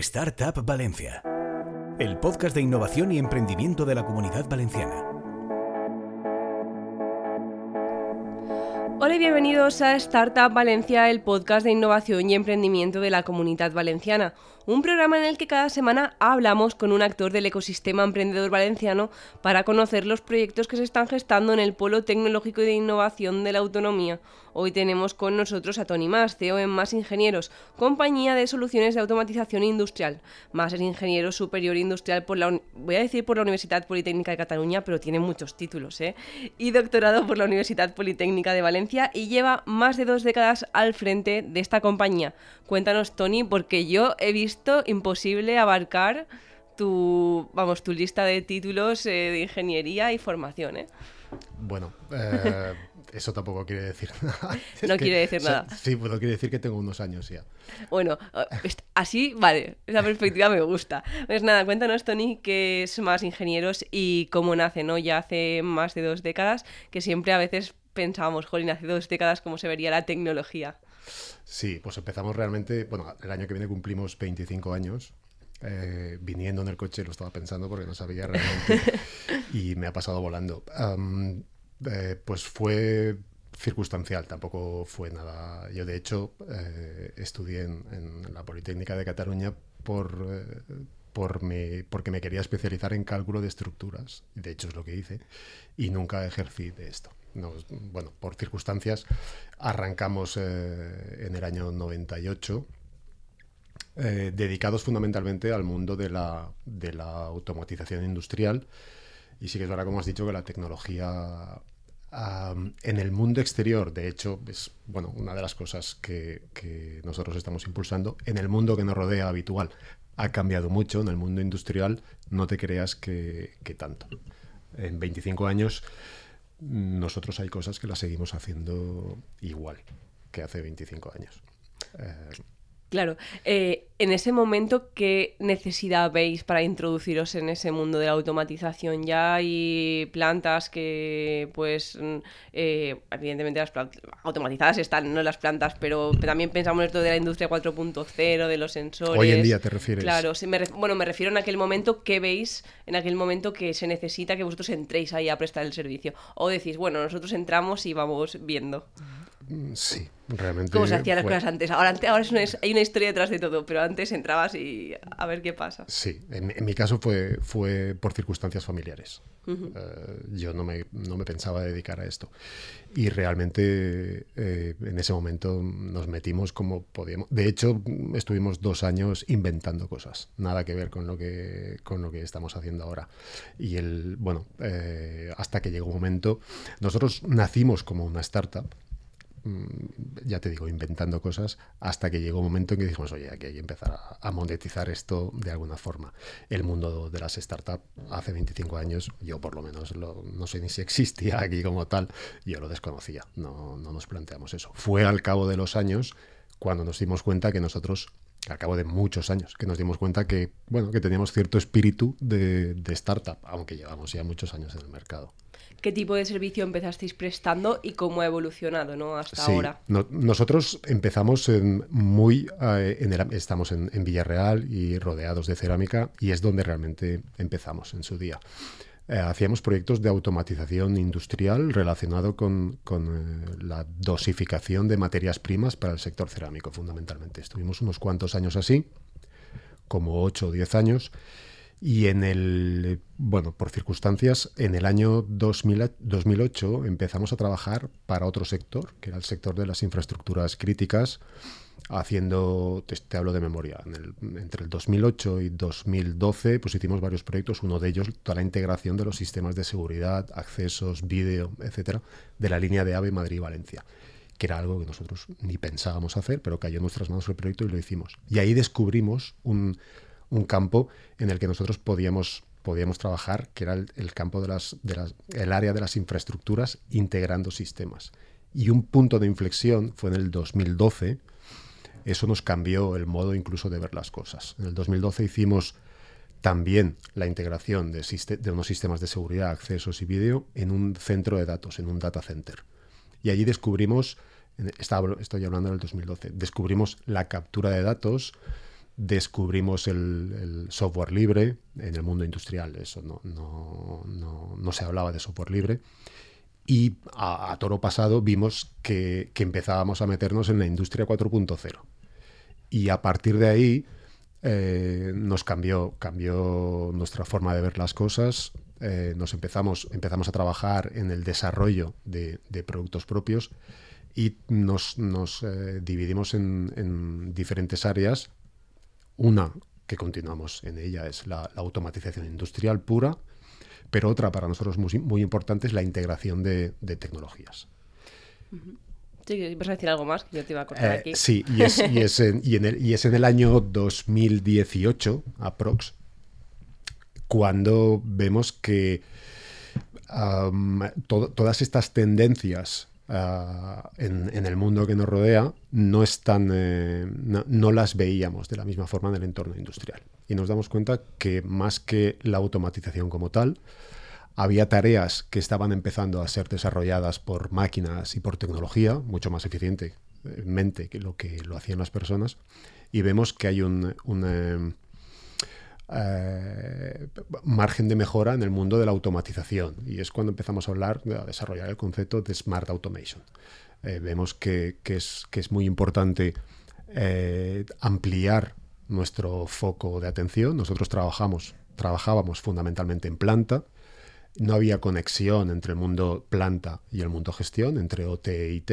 Startup Valencia, el podcast de innovación y emprendimiento de la comunidad valenciana. Hola y bienvenidos a Startup Valencia, el podcast de innovación y emprendimiento de la comunidad valenciana un programa en el que cada semana hablamos con un actor del ecosistema emprendedor valenciano para conocer los proyectos que se están gestando en el polo tecnológico y de innovación de la autonomía. Hoy tenemos con nosotros a Tony Mas, CEO en Más Ingenieros, compañía de soluciones de automatización industrial. Más es ingeniero superior industrial por la, voy a decir por la Universidad Politécnica de Cataluña, pero tiene muchos títulos, ¿eh? Y doctorado por la Universidad Politécnica de Valencia y lleva más de dos décadas al frente de esta compañía. Cuéntanos, Tony, porque yo he visto imposible abarcar tu, vamos, tu lista de títulos eh, de ingeniería y formación, ¿eh? Bueno, eh, eso tampoco quiere decir nada. no quiere decir nada. Sí, pero quiere decir que tengo unos años ya. Bueno, así, vale, esa perspectiva me gusta. Pues nada, cuéntanos, Tony, qué es más ingenieros y cómo nace, ¿no? Ya hace más de dos décadas, que siempre a veces pensábamos, jolín, hace dos décadas cómo se vería la tecnología. Sí, pues empezamos realmente, bueno, el año que viene cumplimos 25 años. Eh, viniendo en el coche lo estaba pensando porque no sabía realmente y me ha pasado volando. Eh, pues fue circunstancial, tampoco fue nada. Yo de hecho eh, estudié en, la Politécnica de Cataluña por, por porque me quería especializar en cálculo de estructuras. De hecho es lo que hice y nunca ejercí de esto bueno, por circunstancias, arrancamos eh, en el año 98, eh, dedicados fundamentalmente al mundo de la, de la, automatización industrial. Y sí que es verdad, como has dicho, que la tecnología en el mundo exterior, de hecho, es bueno, una de las cosas que, nosotros estamos impulsando. En el mundo que nos rodea habitual ha cambiado mucho, en el mundo industrial no te creas que, que tanto. En 25 años nosotros hay cosas que las seguimos haciendo igual que hace 25 años. Eh, Claro. Eh, en ese momento, ¿qué necesidad veis para introduciros en ese mundo de la automatización? Ya hay plantas que, pues, mm, eh, evidentemente las automatizadas están, no las plantas, pero también pensamos en esto de la industria 4.0, de los sensores. Hoy en día te refieres. Claro, bueno, me refiero en aquel momento, ¿qué veis en aquel momento que se necesita que vosotros entréis ahí a prestar el servicio? O decís, bueno, nosotros entramos y vamos viendo. Sí, realmente. ¿Cómo se hacían las cosas antes? Ahora, ahora es una, hay una historia detrás de todo, pero antes entrabas y a ver qué pasa. Sí, en, mi caso fue, fue por circunstancias familiares. Eh, yo no me, no me, pensaba dedicar a esto. Y realmente eh, en ese momento nos metimos como podíamos. De hecho, estuvimos dos años inventando cosas. Nada que ver con lo que, con lo que estamos haciendo ahora. Y el, bueno, eh, hasta que llegó un momento. Nosotros nacimos como una startup ya te digo, inventando cosas, hasta que llegó un momento en que dijimos, oye, aquí hay que empezar a, monetizar esto de alguna forma. El mundo de las startups hace 25 años, yo por lo menos no sé ni si existía aquí como tal, yo lo desconocía, no, no nos planteamos eso. Fue al cabo de los años cuando nos dimos cuenta que nosotros al cabo de muchos años, que nos dimos cuenta que, bueno, que teníamos cierto espíritu de, startup, aunque llevamos ya muchos años en el mercado qué tipo de servicio empezasteis prestando y cómo ha evolucionado ¿no? hasta ahora. nosotros empezamos en muy eh, en estamos en, Villarreal y rodeados de cerámica y es donde realmente empezamos en su día. Eh, hacíamos proyectos de automatización industrial relacionado con, con eh, la dosificación de materias primas para el sector cerámico, fundamentalmente. Estuvimos unos cuantos años así, como 8 o 10 años, y en el, bueno, por circunstancias, en el año 2008 empezamos a trabajar para otro sector, que era el sector de las infraestructuras críticas, haciendo, te, hablo de memoria, entre el 2008 y 2012 pues hicimos varios proyectos, uno de ellos toda la integración de los sistemas de seguridad, accesos, vídeo, etcétera, de la línea de AVE Madrid-Valencia que era algo que nosotros ni pensábamos hacer, pero cayó en nuestras manos el proyecto y lo hicimos. Y ahí descubrimos un, un campo en el que nosotros podíamos, podíamos trabajar, que era el, campo de las, de las, el área de las infraestructuras integrando sistemas. Y un punto de inflexión fue en el 2012. Eso nos cambió el modo incluso de ver las cosas. En el 2012 hicimos también la integración de, de, unos sistemas de seguridad, accesos y vídeo en un centro de datos, en un data center. Y allí descubrimos, estoy hablando del 2012, descubrimos la captura de datos descubrimos el, software libre en el mundo industrial. Eso no, no, se hablaba de software libre. Y a, toro pasado vimos que, empezábamos a meternos en la industria 4.0. Y a partir de ahí eh, nos cambió, cambió nuestra forma de ver las cosas. Eh, nos empezamos, empezamos a trabajar en el desarrollo de, productos propios y nos, eh, dividimos en, diferentes áreas. Una que continuamos en ella es la, automatización industrial pura, pero otra para nosotros muy, muy importante es la integración de, tecnologías. Sí, vas a decir algo más que yo te iba a contar eh, aquí. Sí, y es, y, es en, y, en el, y es en el año 2018, aprox, cuando vemos que todas estas tendencias ah, en, el mundo que nos rodea no están, eh, no, las veíamos de la misma forma en el entorno industrial. Y nos damos cuenta que más que la automatización como tal, había tareas que estaban empezando a ser desarrolladas por máquinas y por tecnología, mucho más eficientemente que lo que lo hacían las personas, y vemos que hay un, eh, eh, margen de mejora en el mundo de la automatización. Y es cuando empezamos a hablar, de desarrollar el concepto de Smart Automation. Eh, vemos que, es, que, es, muy importante eh, ampliar nuestro foco de atención. Nosotros trabajamos, trabajábamos fundamentalmente en planta. No había conexión entre el mundo planta y el mundo gestión, entre OT e IT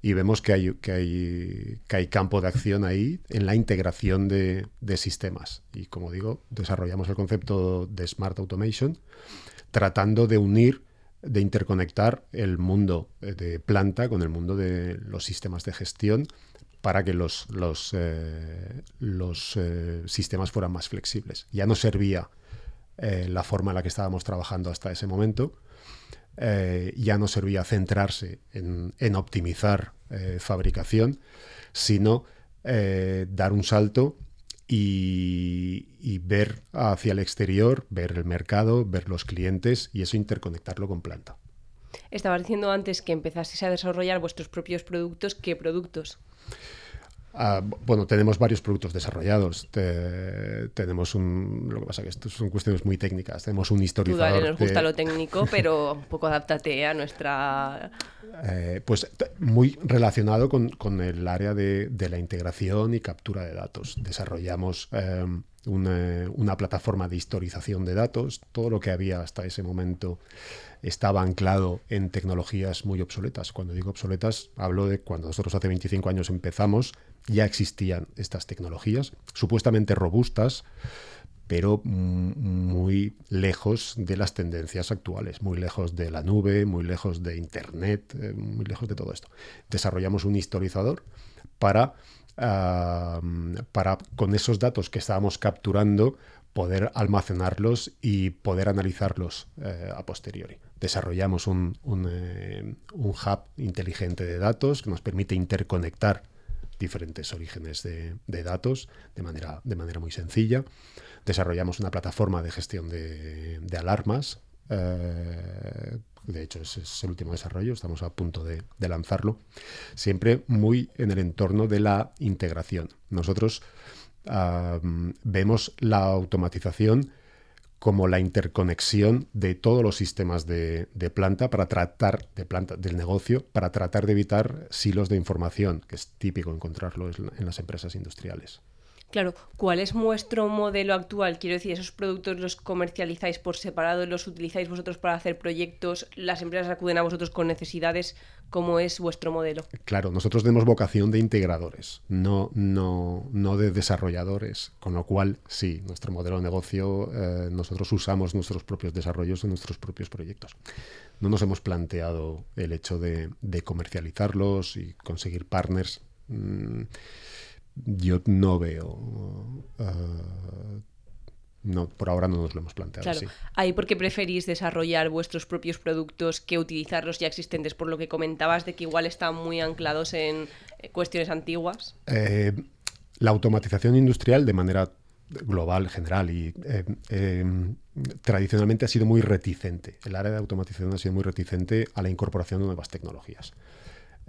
y vemos que hay, que hay, que hay campo de acción ahí en la integración de, sistemas. Y como digo, desarrollamos el concepto de Smart Automation tratando de unir, de interconectar el mundo de planta con el mundo de los sistemas de gestión para que los, los, eh, los eh, sistemas fueran más flexibles. Ya no servía eh, la forma en la que estábamos trabajando hasta ese momento, eh, ya no servía centrarse en, optimizar eh, fabricación, sino eh, dar un salto y, ver hacia el exterior, ver el mercado, ver los clientes y eso interconectarlo con planta. Estabas diciendo antes que empezasteis a desarrollar vuestros propios productos. ¿Qué productos? Ah, bueno, tenemos varios productos desarrollados. tenemos un. Lo que pasa es que esto son cuestiones muy técnicas. Tenemos un historizador. Tú, nos gusta lo técnico, pero un poco adáptate a nuestra. Eh, pues muy relacionado con, el área de, la integración y captura de datos. Desarrollamos em, una, plataforma de historización de datos. Todo lo que había hasta ese momento estaba anclado en tecnologías muy obsoletas. Cuando digo obsoletas, hablo de cuando nosotros hace 25 años empezamos ya existían estas tecnologías, supuestamente robustas, pero muy lejos de las tendencias actuales, muy lejos de la nube, muy lejos de Internet, eh, muy lejos de todo esto. Desarrollamos un historizador para, para con esos datos que estábamos capturando, poder almacenarlos y poder analizarlos eh, a posteriori. Desarrollamos un, un, eh, un hub inteligente de datos que nos permite interconectar diferentes orígenes de, datos de manera, de manera muy sencilla. Desarrollamos una plataforma de gestión de, alarmas. Eh, de hecho, ese es el último desarrollo, estamos a punto de, lanzarlo. Siempre muy en el entorno de la integración. Nosotros vemos la automatización como la interconexión de todos los sistemas de, planta para tratar de planta del negocio para tratar de evitar silos de información, que es típico encontrarlo en las empresas industriales. Claro, ¿cuál es vuestro modelo actual? Quiero decir, ¿esos productos los comercializáis por separado, los utilizáis vosotros para hacer proyectos, las empresas acuden a vosotros con necesidades? ¿Cómo es vuestro modelo? Claro, nosotros tenemos vocación de integradores, no, no, no de desarrolladores, con lo cual sí, nuestro modelo de negocio, eh, nosotros usamos nuestros propios desarrollos en nuestros propios proyectos. No nos hemos planteado el hecho de, comercializarlos y conseguir partners. Mm, yo no veo. Uh, no, por ahora no nos lo hemos planteado claro. así. Ahí porque preferís desarrollar vuestros propios productos que utilizar los ya existentes, por lo que comentabas de que igual están muy anclados en eh, cuestiones antiguas. Eh, la automatización industrial de manera global, general y eh, tradicionalmente ha sido muy reticente. El área de automatización ha sido muy reticente a la incorporación de nuevas tecnologías.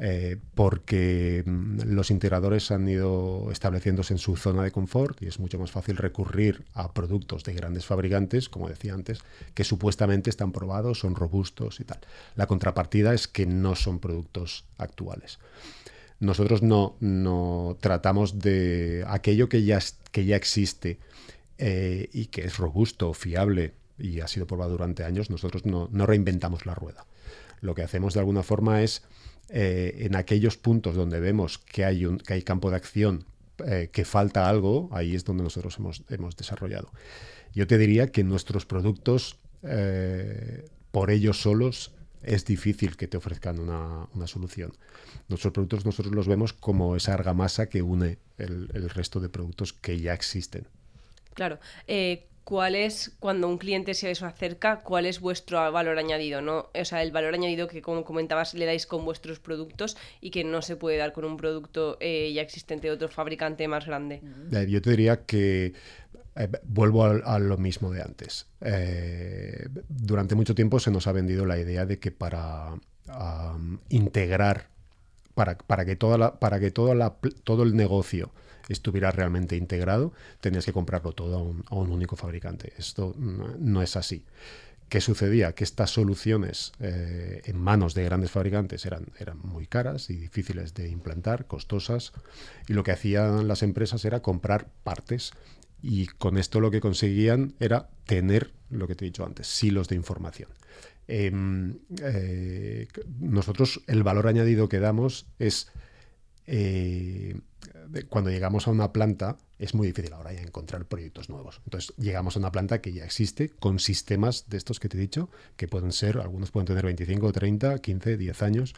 Eh, porque mm, los integradores han ido estableciéndose en su zona de confort y es mucho más fácil recurrir a productos de grandes fabricantes, como decía antes, que supuestamente están probados, son robustos y tal. La contrapartida es que no son productos actuales. Nosotros no, no tratamos de aquello que ya, que ya existe eh, y que es robusto, fiable y ha sido probado durante años, nosotros no, no reinventamos la rueda. Lo que hacemos de alguna forma es eh, en aquellos puntos donde vemos que hay, un, que hay campo de acción, eh, que falta algo, ahí es donde nosotros hemos, hemos desarrollado. Yo te diría que nuestros productos, eh, por ellos solos, es difícil que te ofrezcan una, una, solución. Nuestros productos nosotros los vemos como esa argamasa que une el, el resto de productos que ya existen. Claro cuál es, cuando un cliente se os acerca, cuál es vuestro valor añadido, ¿no? O sea, el valor añadido que, como comentabas, le dais con vuestros productos y que no se puede dar con un producto eh, ya existente de otro fabricante más grande. Eh, yo te diría que eh, vuelvo a, lo mismo de antes. durante mucho tiempo se nos ha vendido la idea de que para integrar, para, para, que, toda la, para que toda la, todo el negocio estuviera realmente integrado, tenías que comprarlo todo a un, único fabricante. Esto no, es así. ¿Qué sucedía? Que estas soluciones eh, en manos de grandes fabricantes eran, eran muy caras y difíciles de implantar, costosas, y lo que hacían las empresas era comprar partes y con esto lo que conseguían era tener, lo que te he dicho antes, silos de información. Em, eh, nosotros el valor añadido que damos es eh, cuando llegamos a una planta es muy difícil ahora ya encontrar proyectos nuevos. Entonces llegamos a una planta que ya existe con sistemas de estos que te he dicho, que pueden ser, algunos pueden tener 25, 30, 15, 10 años.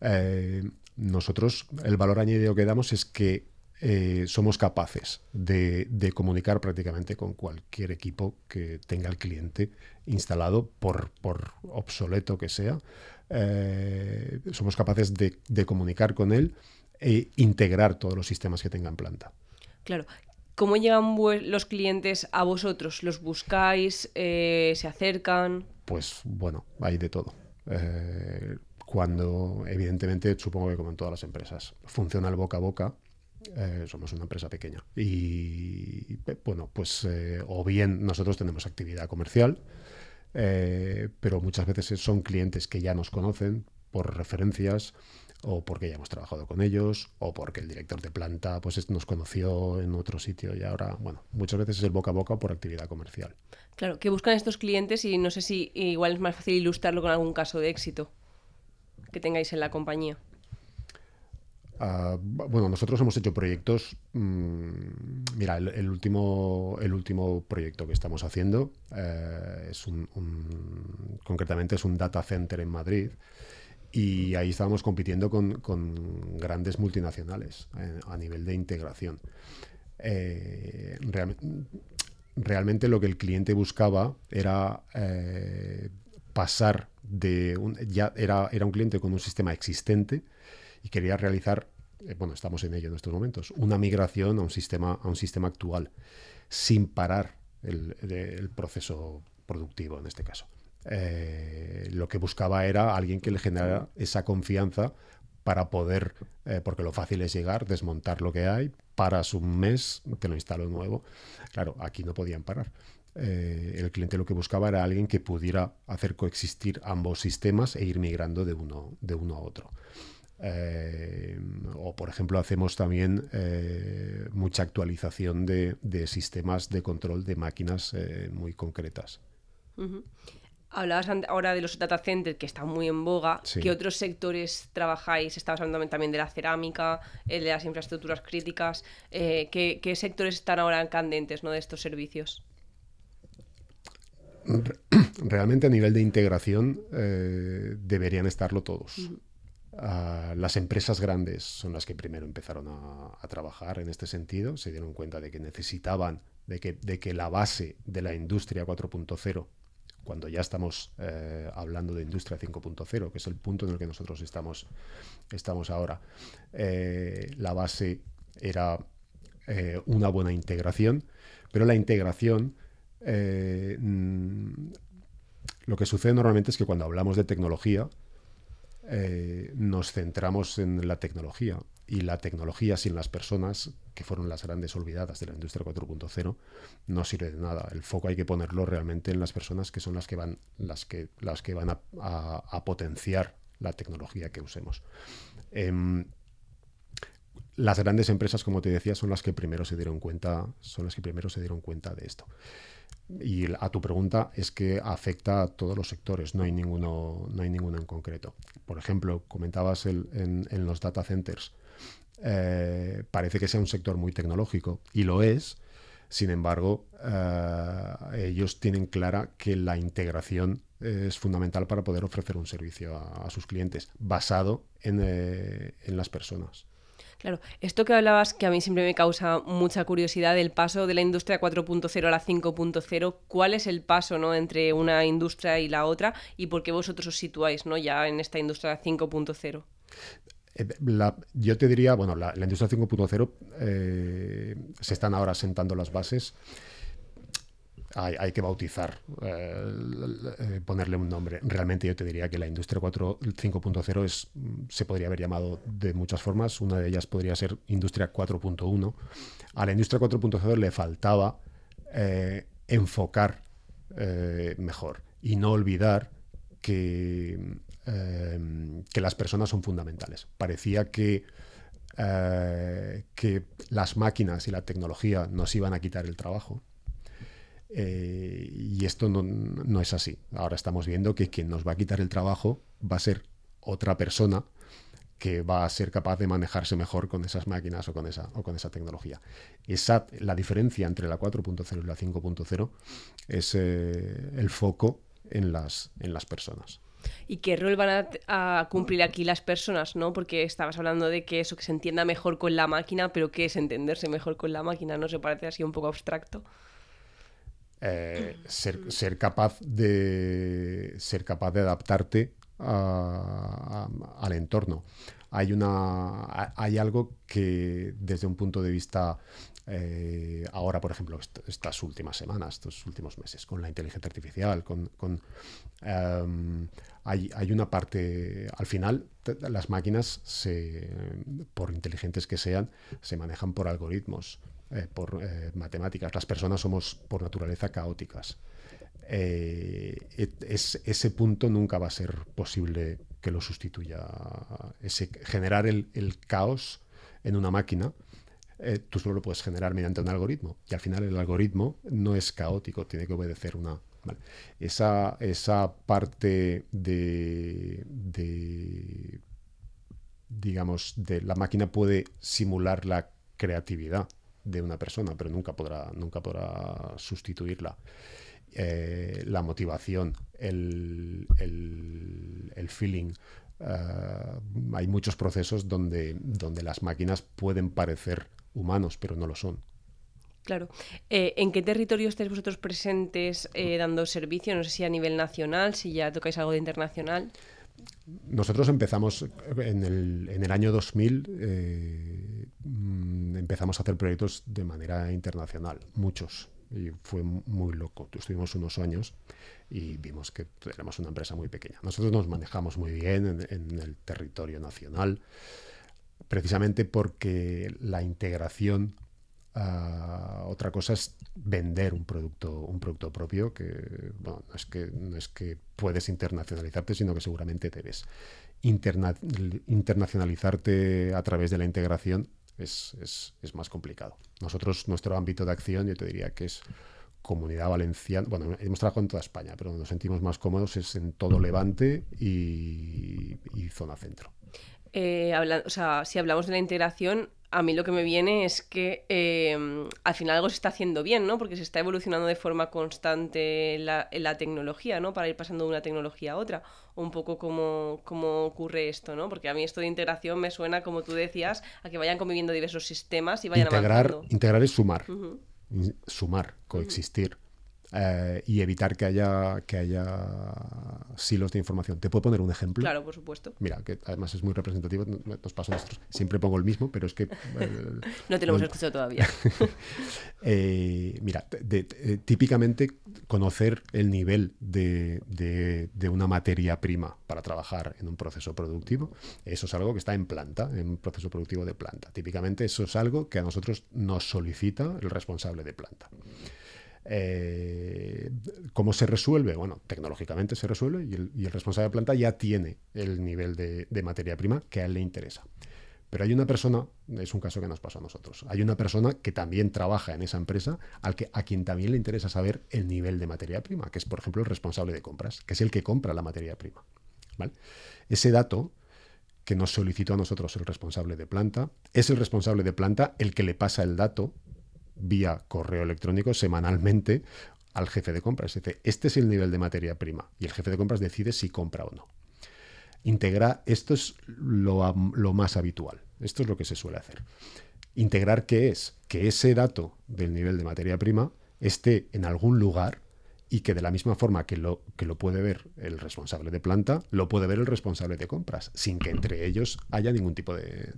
Eh, nosotros el valor añadido que damos es que eh, somos capaces de, comunicar prácticamente con cualquier equipo que tenga el cliente instalado, por, obsoleto que sea. Eh, somos capaces de comunicar con él e integrar todos los sistemas que tengan planta. Claro. ¿Cómo llegan los clientes a vosotros? ¿Los buscáis? Eh, ¿Se acercan? Pues bueno, hay de todo. Eh, cuando, evidentemente, supongo que como en todas las empresas, funciona el boca a boca, eh, somos una empresa pequeña. Y bueno, pues o bien nosotros tenemos actividad comercial, pero muchas veces son clientes que ya nos conocen por referencias o porque ya hemos trabajado con ellos, o porque el director de planta pues nos conoció en otro sitio y ahora, bueno, muchas veces es el boca a boca por actividad comercial. Claro, que buscan estos clientes y no sé si igual es más fácil ilustrarlo con algún caso de éxito que tengáis en la compañía. Uh, bueno, nosotros hemos hecho proyectos. Mmm, mira, el, el, último, el último proyecto que estamos haciendo eh, es un, un, concretamente es un data center en Madrid y ahí estábamos compitiendo con, con grandes multinacionales eh, a nivel de integración. Eh, real, realmente lo que el cliente buscaba era eh, pasar de un, ya era, era un cliente con un sistema existente y quería realizar, bueno, estamos en ello en estos momentos, una migración a un sistema, a un sistema actual, sin parar el proceso productivo en este caso. Eh, lo que buscaba era alguien que le generara esa confianza para poder, eh, porque lo fácil es llegar, desmontar lo que hay, paras un mes, te lo instalo nuevo. Claro, aquí no podían parar. Eh, el cliente lo que buscaba era alguien que pudiera hacer coexistir ambos sistemas e ir migrando de uno, de uno a otro. O, por ejemplo, hacemos también mucha actualización de, sistemas de control de máquinas muy concretas. Hablabas ahora de los data centers que están muy en boga. Sí. ¿Qué otros sectores trabajáis? Estabas hablando también de la cerámica, el de las infraestructuras críticas. Eh, ¿qué, ¿qué, sectores están ahora candentes ¿no? de estos servicios? Realmente a nivel de integración eh, deberían estarlo todos. Uh -huh. Uh, las empresas grandes son las que primero empezaron a, a, trabajar en este sentido, se dieron cuenta de que necesitaban, de que, de que la base de la industria 4.0 cuando ya estamos eh, hablando de industria 5.0, que es el punto en el que nosotros estamos, estamos ahora. Eh, la base era eh, una buena integración, pero la integración, mm, lo que sucede normalmente es que cuando hablamos de tecnología, eh, nos centramos en la tecnología y la tecnología sin las personas, que fueron las grandes olvidadas de la industria 4.0, no sirve de nada. El foco hay que ponerlo realmente en las personas que son las que van, las que, las que van a, potenciar la tecnología que usemos. Em, las grandes empresas, como te decía, son las que primero se dieron cuenta, son las que primero se dieron cuenta de esto. Y a tu pregunta es que afecta a todos los sectores, no hay ninguno, no hay ninguno en concreto. Por ejemplo, comentabas en, los data centers, eh, parece que sea un sector muy tecnológico y lo es. Sin embargo, eh, ellos tienen clara que la integración es fundamental para poder ofrecer un servicio a, sus clientes basado en, eh, en las personas. Claro, esto que hablabas que a mí siempre me causa mucha curiosidad del paso de la industria 4.0 a la 5.0, ¿cuál es el paso ¿no? entre una industria y la otra y por qué vosotros os situáis ¿no? ya en esta industria 5.0? Eh, yo te diría, bueno, la, industria 5.0 eh, se están ahora sentando las bases hay, que bautizar, eh, eh, ponerle un nombre. Realmente yo te diría que la industria 5.0 es, se podría haber llamado de muchas formas. Una de ellas podría ser industria 4.1. A la industria 4.0 le faltaba eh, enfocar mejor y no olvidar que, que las personas son fundamentales. Parecía que que las máquinas y la tecnología nos iban a quitar el trabajo eh, y esto no, es así. Ahora estamos viendo que quien nos va a quitar el trabajo va a ser otra persona que va a ser capaz de manejarse mejor con esas máquinas o con esa, o con esa tecnología. Esa, la diferencia entre la 4.0 y la 5.0 es eh, el foco en las, en las personas. ¿Y qué rol van a, cumplir aquí las personas? ¿no? Porque estabas hablando de que eso, que se entienda mejor con la máquina, pero ¿qué es entenderse mejor con la máquina? ¿No se parece así un poco abstracto? Ser, capaz de ser capaz de adaptarte al entorno. Hay una hay algo que desde un punto de vista eh, ahora, por ejemplo, estas últimas semanas, estos últimos meses, con la inteligencia artificial, con, em, hay, hay, una parte, al final, las máquinas, se, por inteligentes que sean, se manejan por algoritmos. Eh, por eh, matemáticas. Las personas somos por naturaleza caóticas. Eh, ese punto nunca va a ser posible que lo sustituya. Ese, generar el, caos en una máquina, tú solo lo puedes generar mediante un algoritmo. Y al final el algoritmo no es caótico, tiene que obedecer una... Esa, esa parte de, de, digamos, de la máquina puede simular la creatividad de una persona, pero nunca podrá, nunca podrá sustituirla. Eh, la motivación, el, el, feeling. Eh, hay muchos procesos donde, donde las máquinas pueden parecer humanos, pero no lo son. Claro. Eh, ¿En qué territorio estáis vosotros presentes dando servicio? No sé si a nivel nacional, si ya tocáis algo de internacional. Nosotros empezamos en el, en el año 2000, eh, mm, empezamos a hacer proyectos de manera internacional, muchos, y fue muy loco. Estuvimos unos años y vimos que éramos una empresa muy pequeña. Nosotros nos manejamos muy bien en, el territorio nacional, precisamente porque la integración Ah, otra cosa es vender un producto, un producto propio, que, no, es que no es que puedes internacionalizarte, sino que seguramente debes. internacionalizarte a través de la integración es, más complicado. Nosotros, nuestro ámbito de acción, yo te diría que es comunidad valenciana, bueno, hemos trabajado en toda España, pero donde nos sentimos más cómodos es en todo Levante y, zona centro. Eh, o sea, si hablamos de la integración, a mí lo que me viene es que em, al final algo se está haciendo bien, ¿no? Porque se está evolucionando de forma constante la, la tecnología, ¿no? Para ir pasando de una tecnología a otra. un poco como, ocurre esto, ¿no? Porque a mí esto de integración me suena, como tú decías, a que vayan conviviendo diversos sistemas y vayan integrar, avanzando. Integrar es sumar. Sumar, coexistir. Eh, y evitar que haya, que haya silos de información. ¿Te puedo poner un ejemplo? Claro, por supuesto. Mira, que además es muy representativo, nos pasa a nosotros. Siempre pongo el mismo, pero es que... Eh, no te lo hemos escuchado todavía. Eh, mira, típicamente conocer el nivel de, de, una materia prima para trabajar en un proceso productivo, eso es algo que está en planta, en un proceso productivo de planta. Típicamente eso es algo que a nosotros nos solicita el responsable de planta. Eh, ¿Cómo se resuelve? Bueno, tecnológicamente se resuelve y el, responsable de planta ya tiene el nivel de, materia prima que a él le interesa. Pero hay una persona, es un caso que nos pasó a nosotros, hay una persona que también trabaja en esa empresa al que, a quien también le interesa saber el nivel de materia prima, que es, por ejemplo, el responsable de compras, que es el que compra la materia prima. Ese dato que nos solicitó a nosotros el responsable de planta, es el responsable de planta el que le pasa el dato vía correo electrónico semanalmente al jefe de compras. Dice, este es el nivel de materia prima y el jefe de compras decide si compra o no. Integrar, esto es lo, lo más habitual, esto es lo que se suele hacer. Integrar qué es? Que ese dato del nivel de materia prima esté en algún lugar y que de la misma forma que lo, que lo puede ver el responsable de planta, lo puede ver el responsable de compras, sin que entre ellos haya ningún tipo de,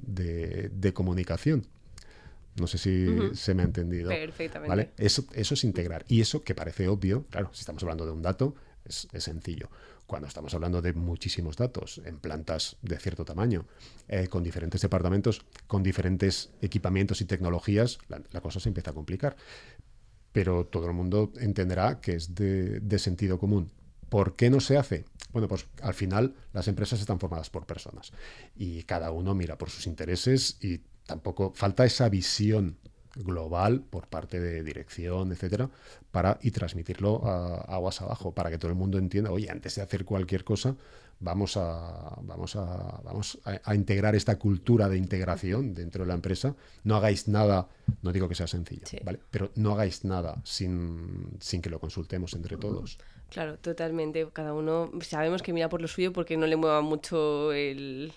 de comunicación. No sé si se me ha entendido. Perfectamente. ¿vale? Eso, eso es integrar. Y eso que parece obvio, claro, si estamos hablando de un dato, es, sencillo. Cuando estamos hablando de muchísimos datos en plantas de cierto tamaño, eh, con diferentes departamentos, con diferentes equipamientos y tecnologías, la, cosa se empieza a complicar. Pero todo el mundo entenderá que es de, de sentido común. ¿Por qué no se hace? Bueno, pues al final las empresas están formadas por personas y cada uno mira por sus intereses y tampoco falta esa visión global por parte de dirección, etcétera, para y transmitirlo a, aguas abajo, para que todo el mundo entienda, oye, antes de hacer cualquier cosa, vamos a, vamos a, vamos a, integrar esta cultura de integración dentro de la empresa. No hagáis nada, no digo que sea sencillo, ¿vale? Pero no hagáis nada sin, sin que lo consultemos entre todos. Claro, totalmente. Cada uno sabemos que mira por lo suyo porque no le mueva mucho el,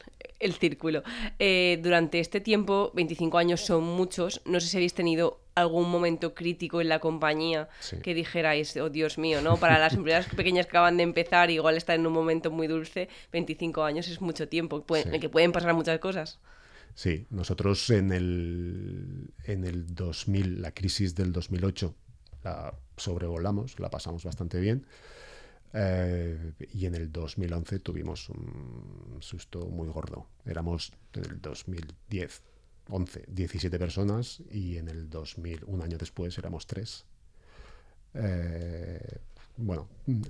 círculo. Eh, durante este tiempo, 25 años son muchos. No sé si habéis tenido algún momento crítico en la compañía que dijerais, oh Dios mío, ¿no? Para las empresas pequeñas que acaban de empezar, igual están en un momento muy dulce, 25 años es mucho tiempo, en el que pueden pasar muchas cosas. Sí, nosotros en el, en el 2000, la crisis del 2008, la sobrevolamos, la pasamos bastante bien. Eh, y en el 2011 tuvimos un susto muy gordo. Éramos en el 2010, 11, 17 personas y en el 2000, un año después, éramos tres. Eh, bueno,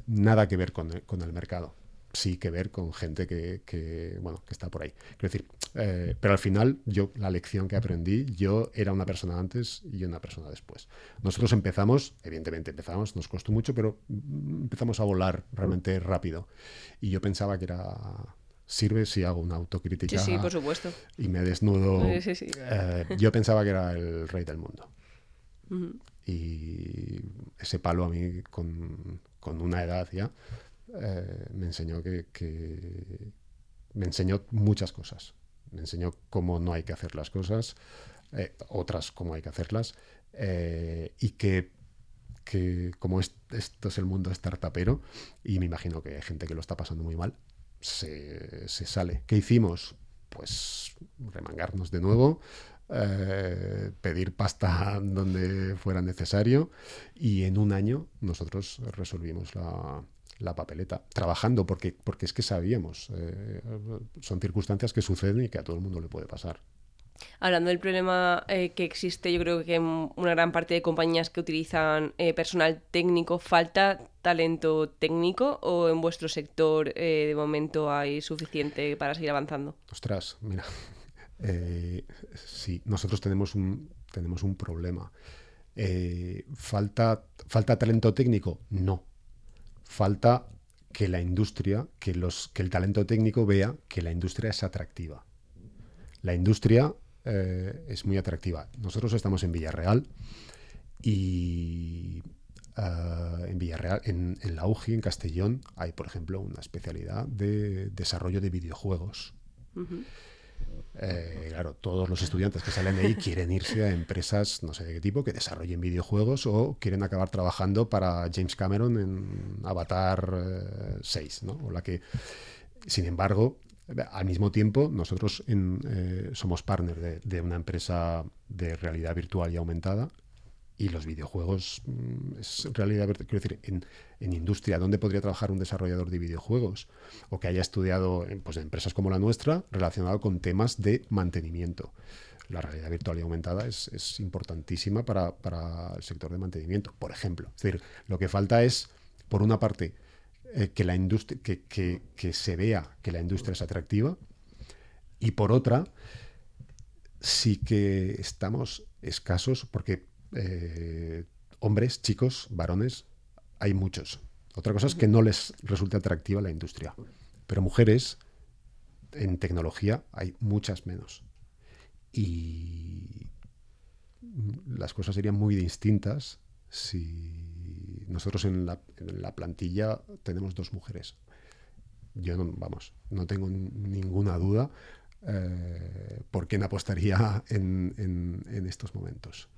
nada que ver con el mercado sí que ver con gente que, bueno, que está por ahí. Quiero decir, eh, pero al final, yo, la lección que aprendí, yo era una persona antes y una persona después. Nosotros empezamos, evidentemente empezamos, nos costó mucho, pero empezamos a volar realmente rápido. Y yo pensaba que era sirve si hago una autocrítica. Sí, sí, por supuesto. Y me desnudo. Eh, yo pensaba que era el rey del mundo. Y ese palo a mí, con, con, una edad ya, eh, me enseñó que, me enseñó muchas cosas. Me enseñó cómo no hay que hacer las cosas, eh, otras cómo hay que hacerlas, eh, y que, como esto es el mundo startupero, y me imagino que hay gente que lo está pasando muy mal, se, sale. ¿Qué hicimos? Pues remangarnos de nuevo, pedir pasta donde fuera necesario y en un año nosotros resolvimos la, la papeleta, trabajando, porque, porque es que sabíamos, eh, son circunstancias que suceden y que a todo el mundo le puede pasar. Hablando del problema eh, que existe, yo creo que en una gran parte de compañías que utilizan eh, personal técnico, ¿falta talento técnico o en vuestro sector de momento hay suficiente para seguir avanzando? Ostras, mira, sí, nosotros tenemos un, tenemos un problema. ¿falta, ¿Falta talento técnico? No falta que la industria, que, los, que el talento técnico vea que la industria es atractiva. La industria eh, es muy atractiva. Nosotros estamos en Villarreal y eh, en Villarreal, en, la UGI, en Castellón, hay, por ejemplo, una especialidad de desarrollo de videojuegos. Eh, claro, todos los estudiantes que salen de ahí quieren irse a empresas, no sé de qué tipo, que desarrollen videojuegos o quieren acabar trabajando para James Cameron en Avatar 6, eh, ¿no? O la que, sin embargo, al mismo tiempo, nosotros eh, somos partner de, una empresa de realidad virtual y aumentada y los videojuegos mm, es realidad, quiero decir, en, industria, ¿dónde podría trabajar un desarrollador de videojuegos? O que haya estudiado en, pues, empresas como la nuestra relacionado con temas de mantenimiento. La realidad virtual y aumentada es, importantísima para, el sector de mantenimiento, por ejemplo. Es decir, lo que falta es, por una parte, eh, que, la industria, que se vea que la industria es atractiva y por otra, sí que estamos escasos porque eh, hombres, chicos, varones, hay muchos. Otra cosa es que no les resulte atractiva la industria. Pero mujeres en tecnología hay muchas menos. Y las cosas serían muy distintas si nosotros en la, plantilla tenemos dos mujeres. Yo no, vamos, no tengo ninguna duda eh, por quién apostaría en estos momentos.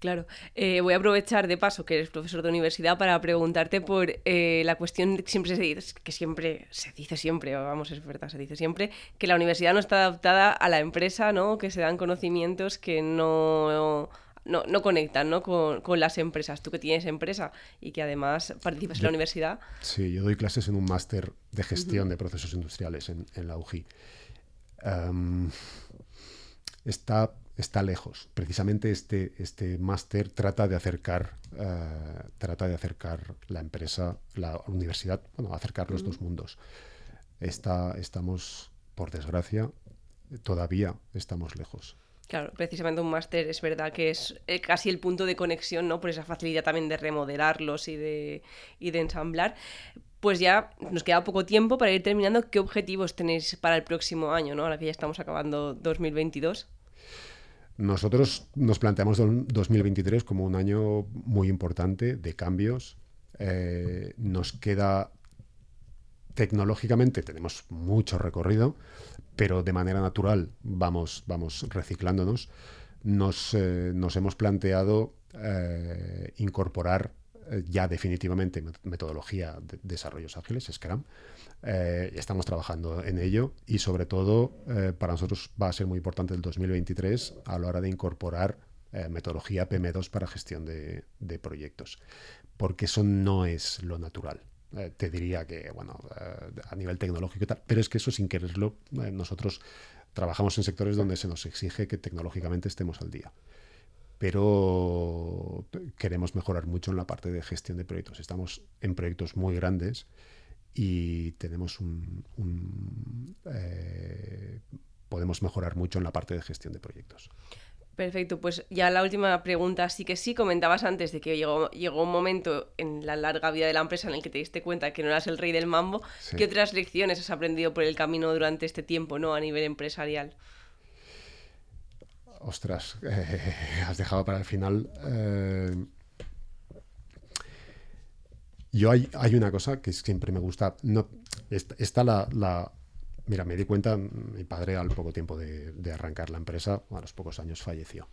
Claro, eh, voy a aprovechar de paso que eres profesor de universidad para preguntarte por eh, la cuestión que siempre se dice, que siempre se dice siempre, vamos, es verdad, se dice siempre, que la universidad no está adaptada a la empresa, ¿no? Que se dan conocimientos que no, no, conectan ¿no? Con, las empresas. Tú que tienes empresa y que además participas en la universidad. Sí, yo doy clases en un máster de gestión de procesos industriales en, la UGI. Em, está está lejos. Precisamente este, este máster trata de acercar eh, trata de acercar la empresa, la universidad, bueno, acercar los dos mundos. Está, estamos, por desgracia, todavía estamos lejos. Claro, precisamente un máster es verdad que es eh, casi el punto de conexión, ¿no? Por esa facilidad también de remodelarlos y de, y de ensamblar. Pues ya nos queda poco tiempo para ir terminando. ¿Qué objetivos tenéis para el próximo año, ¿no? Ahora que ya estamos acabando 2022. Nosotros nos planteamos 2023 como un año muy importante de cambios. Eh, nos queda tecnológicamente tenemos mucho recorrido, pero de manera natural vamos, vamos reciclándonos. Nos, eh, hemos planteado eh, incorporar ya definitivamente metodología de desarrollos ágiles, Scrum, eh, estamos trabajando en ello y sobre todo eh, para nosotros va a ser muy importante el 2023 a la hora de incorporar eh, metodología PM2 para gestión de, proyectos, porque eso no es lo natural. te diría que, bueno, a nivel tecnológico y tal, pero es que eso sin quererlo, nosotros trabajamos en sectores donde se nos exige que tecnológicamente estemos al día pero queremos mejorar mucho en la parte de gestión de proyectos. Estamos en proyectos muy grandes y tenemos un, eh, podemos mejorar mucho en la parte de gestión de proyectos. Perfecto, pues ya la última pregunta, sí que sí, comentabas antes de que llegó, llegó un momento en la larga vida de la empresa en el que te diste cuenta que no eras el rey del mambo. ¿Qué otras lecciones has aprendido por el camino durante este tiempo, no a nivel empresarial? Ostras, eh, has dejado para el final. Eh, yo hay, hay, una cosa que siempre me gusta. No, está, la, Mira, me di cuenta, mi padre al poco tiempo de, arrancar la empresa, a los pocos años falleció.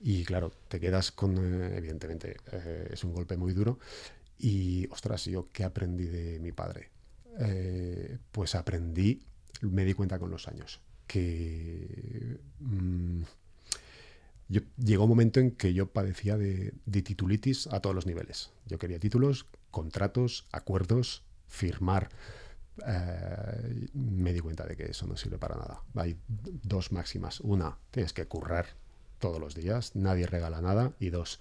Y claro, te quedas con, eh, evidentemente, es un golpe muy duro. Y, ostras, ¿yo qué aprendí de mi padre? Pues aprendí, me di cuenta con los años, que mm, llegó un momento en que yo padecía de, titulitis a todos los niveles. Yo quería títulos, contratos, acuerdos, firmar. Eh, me di cuenta de que eso no sirve para nada. Hay dos máximas. Una, tienes que currar todos los días, nadie regala nada. Y dos,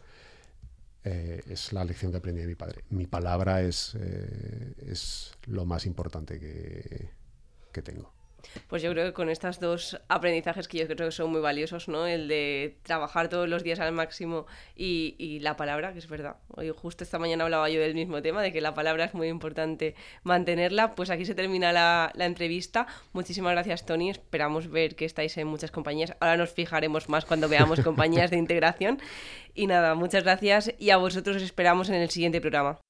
eh, es la lección que aprendí de mi padre. Mi palabra es, eh, es lo más importante que tengo. Pues yo creo que con estos dos aprendizajes que yo creo que son muy valiosos, ¿no? El de trabajar todos los días al máximo y, la palabra, que es verdad. Hoy justo esta mañana hablaba yo del mismo tema, de que la palabra es muy importante mantenerla. Pues aquí se termina la, la entrevista. Muchísimas gracias, Tony. Esperamos ver que estáis en muchas compañías. Ahora nos fijaremos más cuando veamos compañías de integración. Y nada, muchas gracias y a vosotros os esperamos en el siguiente programa.